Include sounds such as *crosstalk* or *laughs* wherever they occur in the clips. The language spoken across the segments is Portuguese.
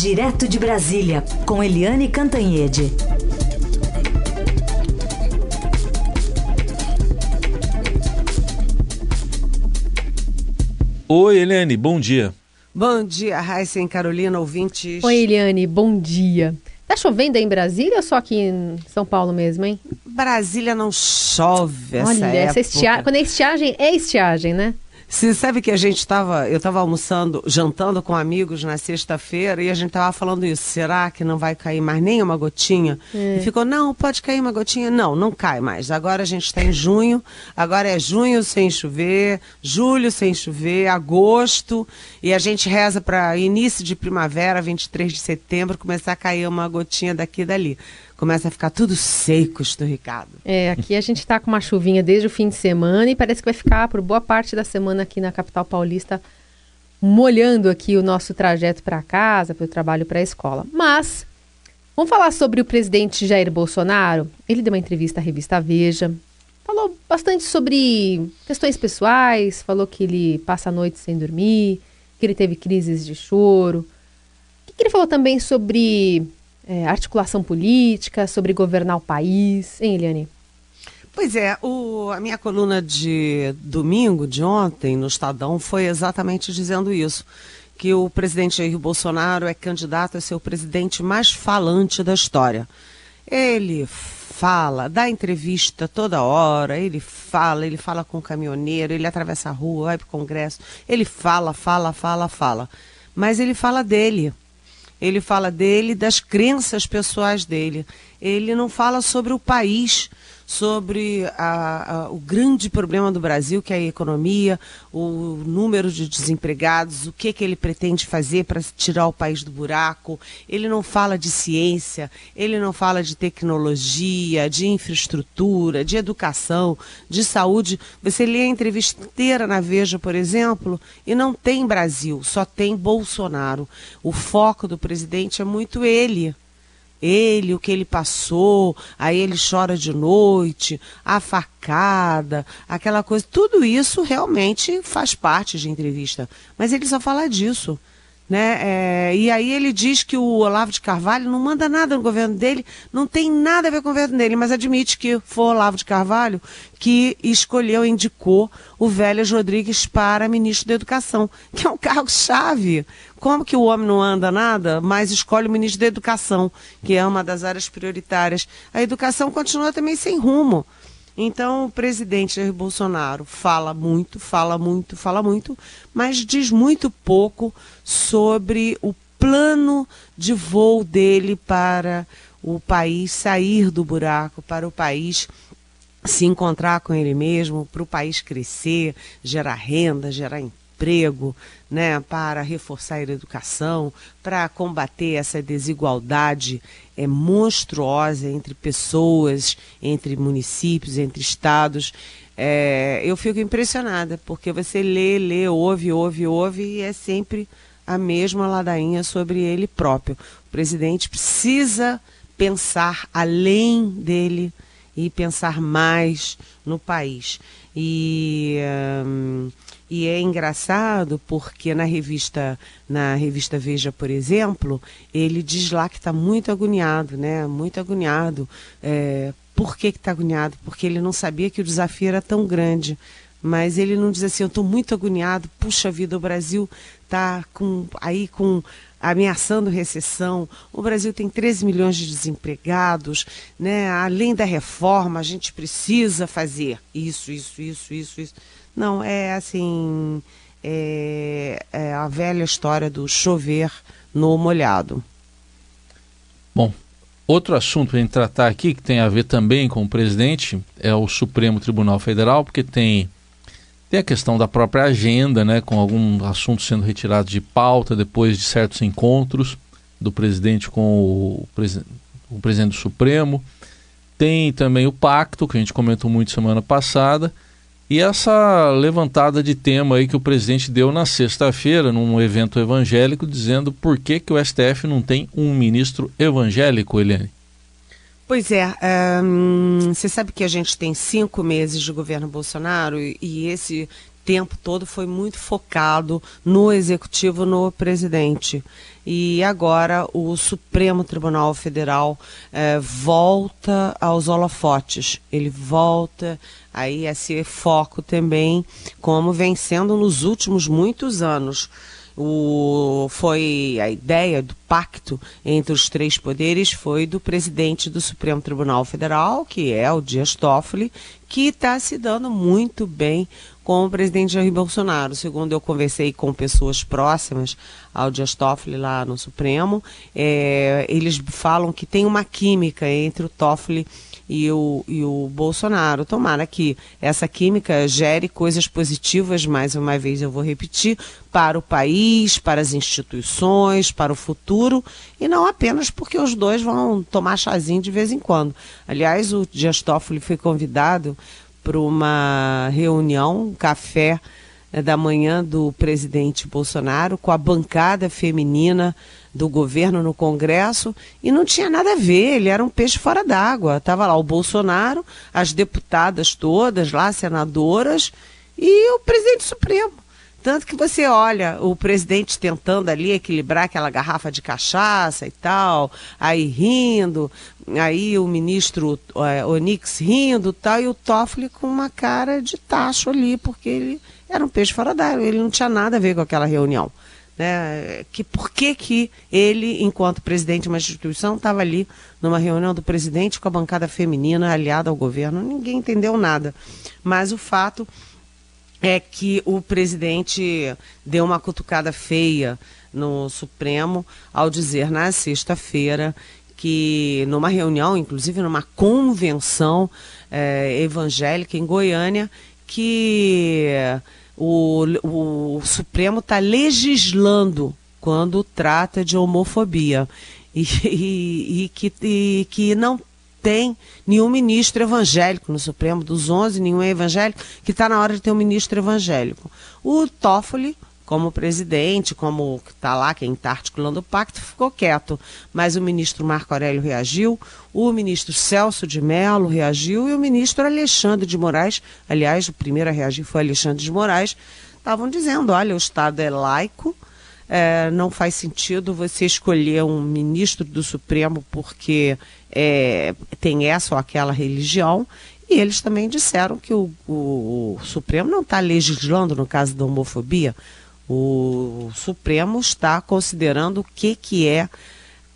Direto de Brasília, com Eliane Cantanhede. Oi, Eliane, bom dia. Bom dia, Raíssa e Carolina, ouvintes. Oi, Eliane, bom dia. Tá chovendo aí em Brasília ou só aqui em São Paulo mesmo, hein? Brasília não chove essa Olha, época. essa estiagem, quando é estiagem, é estiagem, né? Você sabe que a gente estava, eu estava almoçando, jantando com amigos na sexta-feira e a gente estava falando isso. Será que não vai cair mais nenhuma gotinha? É. E ficou, não, pode cair uma gotinha. Não, não cai mais. Agora a gente está em junho, agora é junho sem chover, julho sem chover, agosto, e a gente reza para início de primavera, 23 de setembro, começar a cair uma gotinha daqui e dali. Começa a ficar tudo seco, esturricado. É, aqui a gente tá com uma chuvinha desde o fim de semana e parece que vai ficar por boa parte da semana aqui na capital paulista, molhando aqui o nosso trajeto para casa, para o trabalho, para a escola. Mas vamos falar sobre o presidente Jair Bolsonaro. Ele deu uma entrevista à revista Veja, falou bastante sobre questões pessoais, falou que ele passa a noite sem dormir, que ele teve crises de choro. O que, que ele falou também sobre é, articulação política, sobre governar o país, hein, Eliane? Pois é, o, a minha coluna de domingo, de ontem, no Estadão, foi exatamente dizendo isso. Que o presidente Jair Bolsonaro é candidato a ser o presidente mais falante da história. Ele fala, dá entrevista toda hora, ele fala, ele fala com o caminhoneiro, ele atravessa a rua, vai para o Congresso, ele fala, fala, fala, fala. Mas ele fala dele. Ele fala dele, das crenças pessoais dele. Ele não fala sobre o país, sobre a, a, o grande problema do Brasil, que é a economia, o número de desempregados, o que, que ele pretende fazer para tirar o país do buraco. Ele não fala de ciência, ele não fala de tecnologia, de infraestrutura, de educação, de saúde. Você lê a entrevista inteira na Veja, por exemplo, e não tem Brasil, só tem Bolsonaro. O foco do presidente é muito ele ele, o que ele passou, aí ele chora de noite, a facada, aquela coisa, tudo isso realmente faz parte de entrevista. Mas ele só fala disso. Né? É, e aí ele diz que o Olavo de Carvalho não manda nada no governo dele, não tem nada a ver com o governo dele, mas admite que foi o Olavo de Carvalho que escolheu, indicou o Vélez Rodrigues para ministro da Educação, que é um cargo-chave. Como que o homem não anda nada, mas escolhe o ministro da Educação, que é uma das áreas prioritárias. A educação continua também sem rumo. Então, o presidente Jair Bolsonaro fala muito, fala muito, fala muito, mas diz muito pouco sobre o plano de voo dele para o país sair do buraco, para o país se encontrar com ele mesmo, para o país crescer, gerar renda, gerar emprego, né, para reforçar a educação, para combater essa desigualdade é, monstruosa entre pessoas, entre municípios, entre estados. É, eu fico impressionada, porque você lê, lê, ouve, ouve, ouve, e é sempre a mesma ladainha sobre ele próprio. O presidente precisa pensar além dele e pensar mais no país. E. Hum, e é engraçado porque na revista, na revista Veja, por exemplo, ele diz lá que está muito agoniado, né? Muito agoniado. É, por que está agoniado? Porque ele não sabia que o desafio era tão grande. Mas ele não diz assim, eu estou muito agoniado, puxa vida, o Brasil está com, aí com ameaçando recessão. O Brasil tem 13 milhões de desempregados, né? Além da reforma, a gente precisa fazer isso, isso, isso, isso, isso. Não, é assim, é, é a velha história do chover no molhado. Bom, outro assunto para tratar aqui, que tem a ver também com o presidente, é o Supremo Tribunal Federal, porque tem, tem a questão da própria agenda, né, com algum assunto sendo retirado de pauta depois de certos encontros do presidente com o, presi o presidente do Supremo. Tem também o pacto, que a gente comentou muito semana passada, e essa levantada de tema aí que o presidente deu na sexta-feira, num evento evangélico, dizendo por que, que o STF não tem um ministro evangélico, Eliane. Pois é, um, você sabe que a gente tem cinco meses de governo Bolsonaro e, e esse tempo todo foi muito focado no executivo, no presidente. E agora o Supremo Tribunal Federal eh, volta aos holofotes. Ele volta aí a esse foco também, como vem sendo nos últimos muitos anos o, foi a ideia do pacto entre os três poderes foi do presidente do Supremo Tribunal Federal, que é o Dias Toffoli, que está se dando muito bem com o presidente Jair Bolsonaro. Segundo eu conversei com pessoas próximas ao Dias Toffoli lá no Supremo, é, eles falam que tem uma química entre o Toffoli e o, e o Bolsonaro. Tomara que essa química gere coisas positivas, mais uma vez eu vou repetir, para o país, para as instituições, para o futuro, e não apenas porque os dois vão tomar chazinho de vez em quando. Aliás, o Dias Toffoli foi convidado para uma reunião, um café eh, da manhã do presidente Bolsonaro com a bancada feminina do governo no Congresso e não tinha nada a ver, ele era um peixe fora d'água. Estava lá o Bolsonaro, as deputadas todas lá, senadoras, e o presidente Supremo. Tanto que você olha o presidente tentando ali equilibrar aquela garrafa de cachaça e tal, aí rindo, aí o ministro é, Onix rindo tal, e o Toffoli com uma cara de tacho ali, porque ele era um peixe fora d'água, ele não tinha nada a ver com aquela reunião. Né? Que, por que, que ele, enquanto presidente de uma instituição, estava ali numa reunião do presidente com a bancada feminina aliada ao governo? Ninguém entendeu nada. Mas o fato é que o presidente deu uma cutucada feia no Supremo ao dizer na sexta-feira que numa reunião, inclusive numa convenção é, evangélica em Goiânia, que o, o Supremo está legislando quando trata de homofobia. E, e, e que, e, que não tem nenhum ministro evangélico no Supremo, dos 11, nenhum é evangélico, que está na hora de ter um ministro evangélico. O Toffoli, como presidente, como está lá quem está articulando o pacto, ficou quieto. Mas o ministro Marco Aurélio reagiu, o ministro Celso de Mello reagiu e o ministro Alexandre de Moraes, aliás, o primeiro a reagir foi Alexandre de Moraes, estavam dizendo, olha, o Estado é laico, é, não faz sentido você escolher um ministro do Supremo porque é, tem essa ou aquela religião. E eles também disseram que o, o, o Supremo não está legislando no caso da homofobia. O Supremo está considerando o que, que é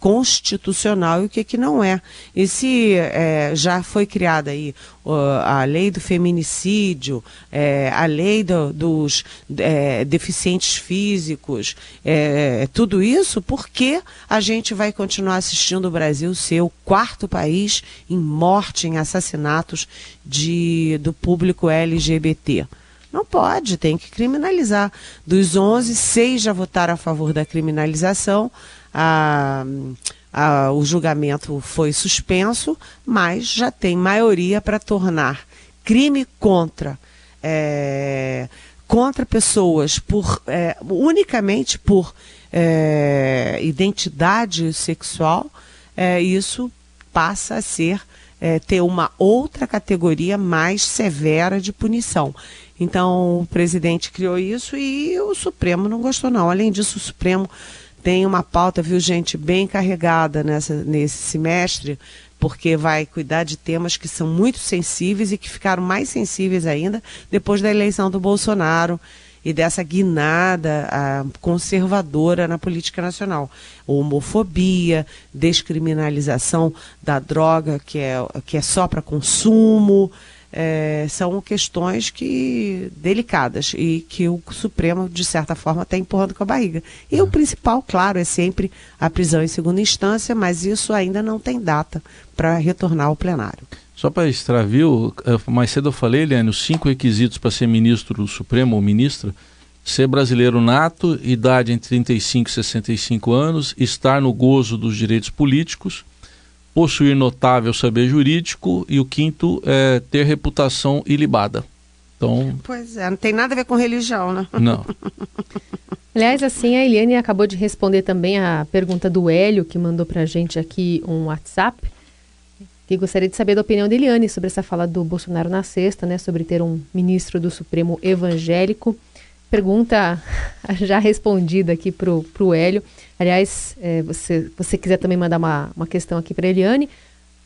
constitucional e o que, que não é. E se é, já foi criada aí uh, a lei do feminicídio, é, a lei do, dos é, deficientes físicos, é, tudo isso, por que a gente vai continuar assistindo o Brasil ser o quarto país em morte, em assassinatos de, do público LGBT? Não pode, tem que criminalizar. Dos 11, seis já votaram a favor da criminalização. A, a, o julgamento foi suspenso, mas já tem maioria para tornar crime contra. É, contra pessoas por é, unicamente por é, identidade sexual, é, isso passa a ser é, ter uma outra categoria mais severa de punição. Então, o presidente criou isso e o Supremo não gostou, não. Além disso, o Supremo tem uma pauta, viu, gente, bem carregada nessa, nesse semestre, porque vai cuidar de temas que são muito sensíveis e que ficaram mais sensíveis ainda depois da eleição do Bolsonaro e dessa guinada a, conservadora na política nacional. Homofobia, descriminalização da droga que é, que é só para consumo, é, são questões que delicadas e que o Supremo, de certa forma, está empurrando com a barriga. E o principal, claro, é sempre a prisão em segunda instância, mas isso ainda não tem data para retornar ao plenário. Só para extravio, mais cedo eu falei, Eliane, os cinco requisitos para ser ministro do Supremo ou ministra, ser brasileiro nato, idade entre 35 e 65 anos, estar no gozo dos direitos políticos, possuir notável saber jurídico e o quinto é ter reputação ilibada. Então, pois é, não tem nada a ver com religião, né? Não. *laughs* Aliás, assim, a Eliane acabou de responder também a pergunta do Hélio, que mandou para a gente aqui um WhatsApp. que gostaria de saber da opinião da Eliane sobre essa fala do Bolsonaro na sexta, né, sobre ter um ministro do Supremo evangélico. Pergunta *laughs* já respondida aqui para o Hélio. Aliás, é, você, você quiser também mandar uma, uma questão aqui para Eliane,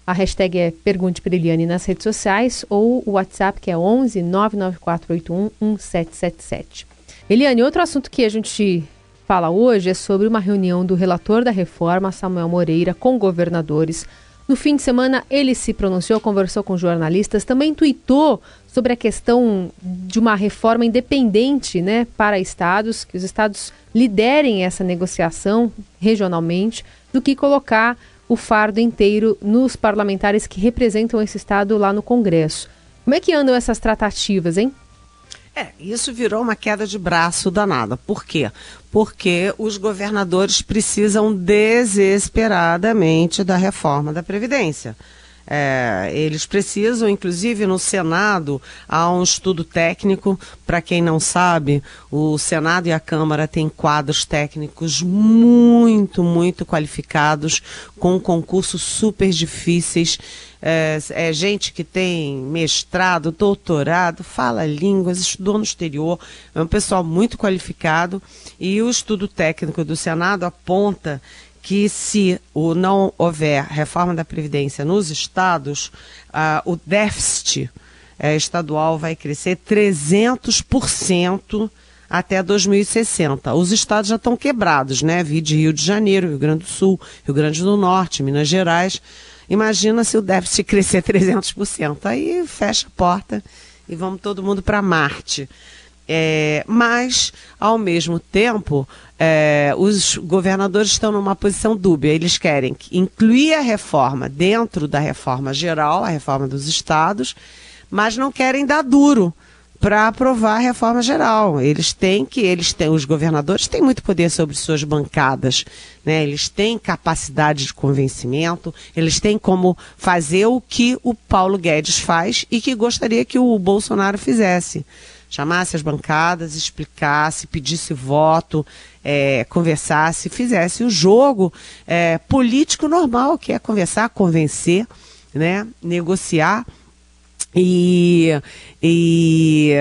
a hashtag é Pergunte para Eliane nas redes sociais ou o WhatsApp que é 11 99481 1777. Eliane, outro assunto que a gente fala hoje é sobre uma reunião do relator da reforma, Samuel Moreira, com governadores. No fim de semana, ele se pronunciou, conversou com jornalistas, também tuitou sobre a questão de uma reforma independente né, para estados, que os estados liderem essa negociação regionalmente, do que colocar o fardo inteiro nos parlamentares que representam esse Estado lá no Congresso. Como é que andam essas tratativas, hein? É, isso virou uma queda de braço danada. Por quê? Porque os governadores precisam desesperadamente da reforma da Previdência. É, eles precisam, inclusive no Senado, há um estudo técnico. Para quem não sabe, o Senado e a Câmara têm quadros técnicos muito, muito qualificados, com concursos super difíceis. É, é, gente que tem mestrado, doutorado, fala línguas, estudou no exterior, é um pessoal muito qualificado. E o estudo técnico do Senado aponta que se o não houver reforma da Previdência nos estados, o déficit uh, estadual vai crescer 300% até 2060. Os estados já estão quebrados, né? Vi de Rio de Janeiro, Rio Grande do Sul, Rio Grande do Norte, Minas Gerais. Imagina se o déficit crescer *laughs* 300%. Aí fecha a porta e vamos todo mundo para Marte. É, mas, ao mesmo tempo, é, os governadores estão numa posição dúbia. Eles querem incluir a reforma dentro da reforma geral, a reforma dos estados, mas não querem dar duro para aprovar a reforma geral. Eles têm que, eles têm, os governadores têm muito poder sobre suas bancadas, né? Eles têm capacidade de convencimento, eles têm como fazer o que o Paulo Guedes faz e que gostaria que o Bolsonaro fizesse chamasse as bancadas, explicasse, pedisse voto, é, conversasse, fizesse o jogo é, político normal, que é conversar, convencer, né, negociar. E, e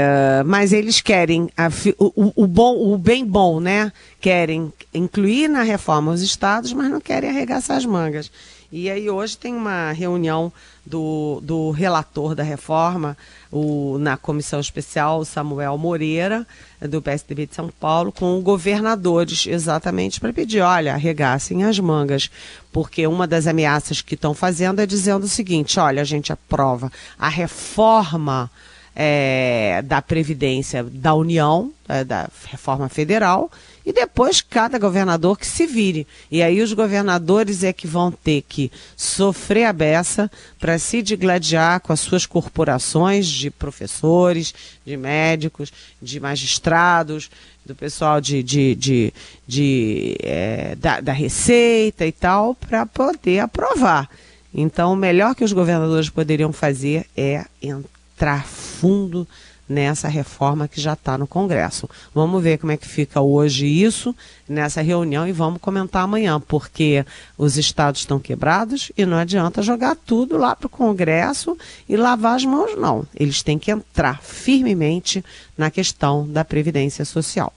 mas eles querem a, o, o, bom, o bem bom, né? Querem incluir na reforma os estados, mas não querem arregaçar as mangas. E aí hoje tem uma reunião do, do relator da reforma, o, na comissão especial, Samuel Moreira, do PSDB de São Paulo, com governadores, exatamente para pedir, olha, arregassem as mangas, porque uma das ameaças que estão fazendo é dizendo o seguinte, olha, a gente aprova a reforma é, da Previdência da União, é, da reforma federal, e depois cada governador que se vire. E aí os governadores é que vão ter que sofrer a beça para se digladiar com as suas corporações de professores, de médicos, de magistrados, do pessoal de, de, de, de é, da, da Receita e tal, para poder aprovar. Então, o melhor que os governadores poderiam fazer é entrar fundo nessa reforma que já está no Congresso. Vamos ver como é que fica hoje isso nessa reunião e vamos comentar amanhã, porque os estados estão quebrados e não adianta jogar tudo lá para o Congresso e lavar as mãos, não. Eles têm que entrar firmemente na questão da Previdência Social.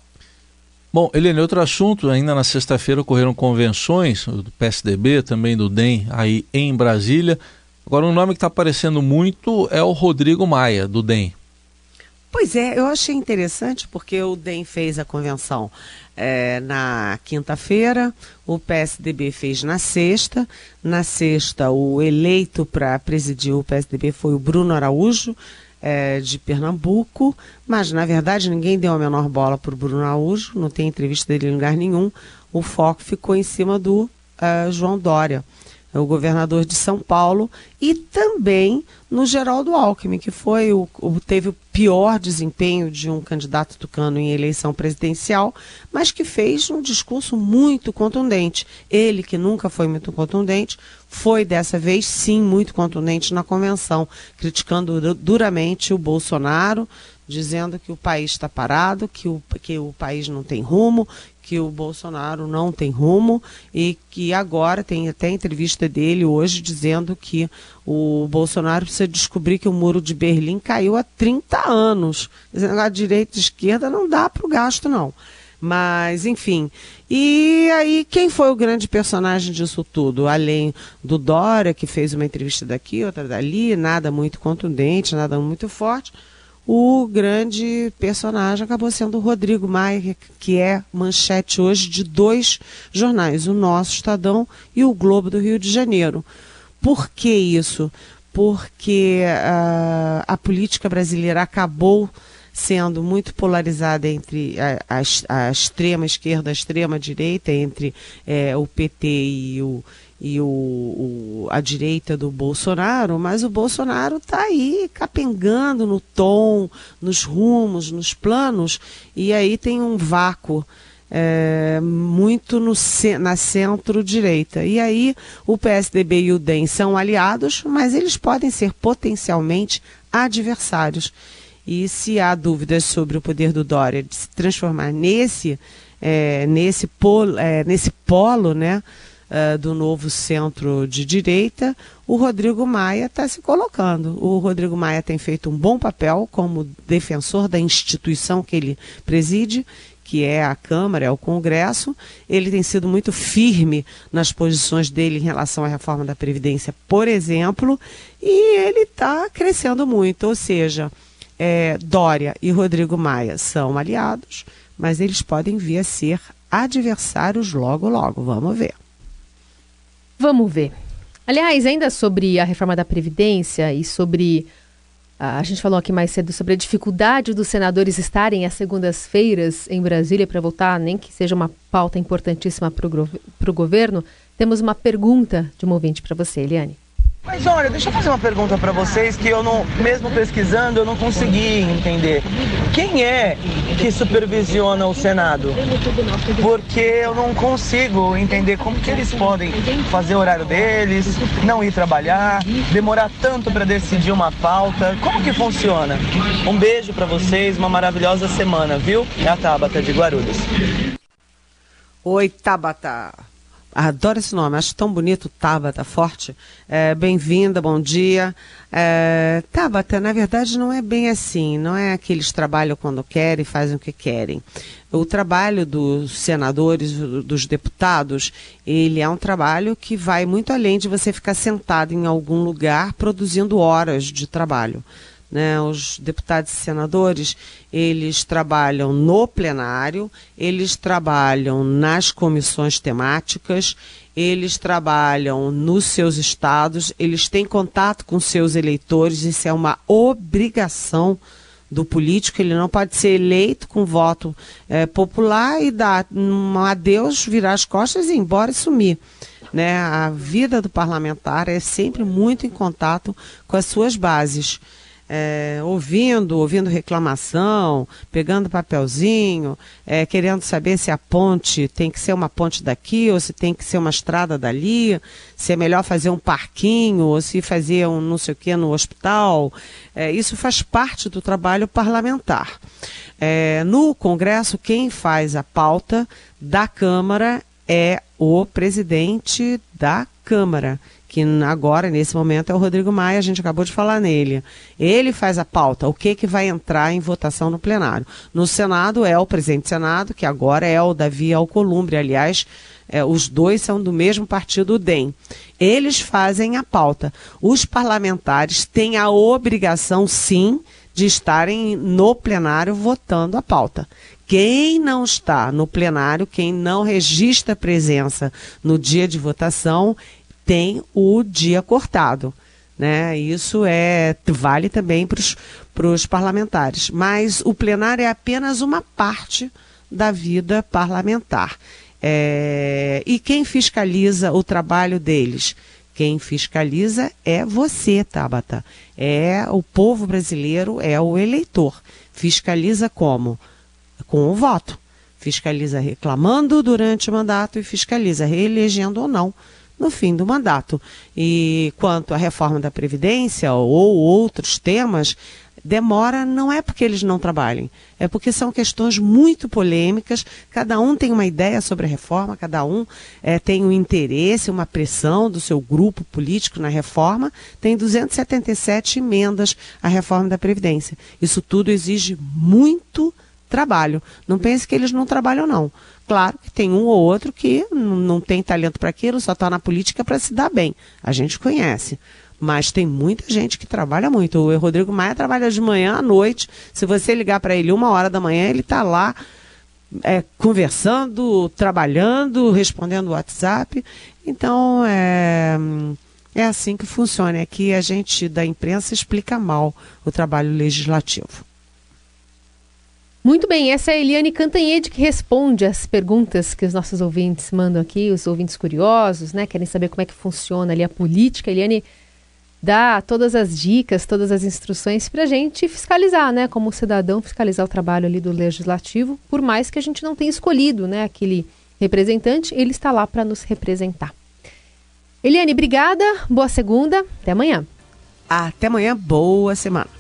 Bom, Helene, outro assunto, ainda na sexta-feira ocorreram convenções do PSDB, também do DEM, aí em Brasília. Agora, um nome que está aparecendo muito é o Rodrigo Maia, do DEM. Pois é, eu achei interessante porque o DEM fez a convenção é, na quinta-feira, o PSDB fez na sexta. Na sexta, o eleito para presidir o PSDB foi o Bruno Araújo, é, de Pernambuco, mas na verdade ninguém deu a menor bola para o Bruno Araújo, não tem entrevista dele em lugar nenhum. O foco ficou em cima do uh, João Dória o governador de São Paulo, e também no Geraldo Alckmin, que foi o, o, teve o pior desempenho de um candidato tucano em eleição presidencial, mas que fez um discurso muito contundente. Ele, que nunca foi muito contundente, foi dessa vez sim muito contundente na convenção, criticando duramente o Bolsonaro, dizendo que o país está parado, que o, que o país não tem rumo, que o Bolsonaro não tem rumo e que agora tem até entrevista dele hoje dizendo que o Bolsonaro precisa descobrir que o muro de Berlim caiu há 30 anos. A direita e esquerda não dá para o gasto, não. Mas, enfim. E aí, quem foi o grande personagem disso tudo? Além do Dória, que fez uma entrevista daqui, outra dali, nada muito contundente, nada muito forte. O grande personagem acabou sendo o Rodrigo Maia, que é manchete hoje de dois jornais, o Nosso Estadão e o Globo do Rio de Janeiro. Por que isso? Porque uh, a política brasileira acabou sendo muito polarizada entre a, a, a extrema esquerda, a extrema direita, entre é, o PT e, o, e o, o, a direita do Bolsonaro, mas o Bolsonaro está aí capengando no tom, nos rumos, nos planos, e aí tem um vácuo. É, muito no, na centro-direita. E aí o PSDB e o DEM são aliados, mas eles podem ser potencialmente adversários. E se há dúvidas sobre o poder do Dória de se transformar nesse, é, nesse, é, nesse polo né, uh, do novo centro de direita, o Rodrigo Maia está se colocando. O Rodrigo Maia tem feito um bom papel como defensor da instituição que ele preside que é a Câmara, é o Congresso. Ele tem sido muito firme nas posições dele em relação à reforma da Previdência, por exemplo, e ele está crescendo muito. Ou seja, é, Dória e Rodrigo Maia são aliados, mas eles podem vir a ser adversários logo, logo. Vamos ver. Vamos ver. Aliás, ainda sobre a reforma da Previdência e sobre. A gente falou aqui mais cedo sobre a dificuldade dos senadores estarem às segundas-feiras em Brasília para votar, nem que seja uma pauta importantíssima para o governo. Temos uma pergunta de um ouvinte para você, Eliane. Mas olha, deixa eu fazer uma pergunta para vocês que eu não, mesmo pesquisando, eu não consegui entender. Quem é que supervisiona o Senado? Porque eu não consigo entender como que eles podem fazer o horário deles, não ir trabalhar, demorar tanto para decidir uma pauta. Como que funciona? Um beijo para vocês, uma maravilhosa semana, viu? É a Tabata de Guarulhos. Oi, Tabata. Adoro esse nome, acho tão bonito, Tabata, forte. É, Bem-vinda, bom dia. É, Tabata, na verdade, não é bem assim, não é que trabalham quando querem fazem o que querem. O trabalho dos senadores, dos deputados, ele é um trabalho que vai muito além de você ficar sentado em algum lugar produzindo horas de trabalho. Né, os deputados e senadores, eles trabalham no plenário, eles trabalham nas comissões temáticas, eles trabalham nos seus estados, eles têm contato com seus eleitores, isso é uma obrigação do político, ele não pode ser eleito com voto é, popular e dar um adeus, virar as costas e ir embora e sumir. Né? A vida do parlamentar é sempre muito em contato com as suas bases é, ouvindo, ouvindo reclamação, pegando papelzinho, é, querendo saber se a ponte tem que ser uma ponte daqui ou se tem que ser uma estrada dali, se é melhor fazer um parquinho ou se fazer um não sei o que no hospital. É, isso faz parte do trabalho parlamentar. É, no Congresso, quem faz a pauta da Câmara é o presidente da Câmara que agora, nesse momento, é o Rodrigo Maia, a gente acabou de falar nele. Ele faz a pauta, o que, que vai entrar em votação no plenário. No Senado é o presidente do Senado, que agora é o Davi Alcolumbre, aliás, é, os dois são do mesmo partido, o DEM. Eles fazem a pauta. Os parlamentares têm a obrigação, sim, de estarem no plenário votando a pauta. Quem não está no plenário, quem não registra presença no dia de votação, tem o dia cortado. Né? Isso é vale também para os parlamentares. Mas o plenário é apenas uma parte da vida parlamentar. É, e quem fiscaliza o trabalho deles? Quem fiscaliza é você, Tabata. É o povo brasileiro, é o eleitor. Fiscaliza como? Com o voto. Fiscaliza reclamando durante o mandato e fiscaliza reelegendo ou não no fim do mandato. E quanto à reforma da Previdência ou outros temas, demora não é porque eles não trabalhem, é porque são questões muito polêmicas, cada um tem uma ideia sobre a reforma, cada um é, tem um interesse, uma pressão do seu grupo político na reforma, tem 277 emendas à reforma da Previdência. Isso tudo exige muito trabalho. Não pense que eles não trabalham, não. Claro que tem um ou outro que não tem talento para aquilo, só está na política para se dar bem. A gente conhece. Mas tem muita gente que trabalha muito. O Rodrigo Maia trabalha de manhã à noite. Se você ligar para ele uma hora da manhã, ele está lá é, conversando, trabalhando, respondendo WhatsApp. Então, é, é assim que funciona. Aqui a gente da imprensa explica mal o trabalho legislativo. Muito bem, essa é a Eliane Cantanhede que responde as perguntas que os nossos ouvintes mandam aqui, os ouvintes curiosos, né? Querem saber como é que funciona ali a política. A Eliane dá todas as dicas, todas as instruções para a gente fiscalizar, né? Como cidadão, fiscalizar o trabalho ali do legislativo, por mais que a gente não tenha escolhido, né? Aquele representante, ele está lá para nos representar. Eliane, obrigada, boa segunda, até amanhã. Até amanhã, boa semana.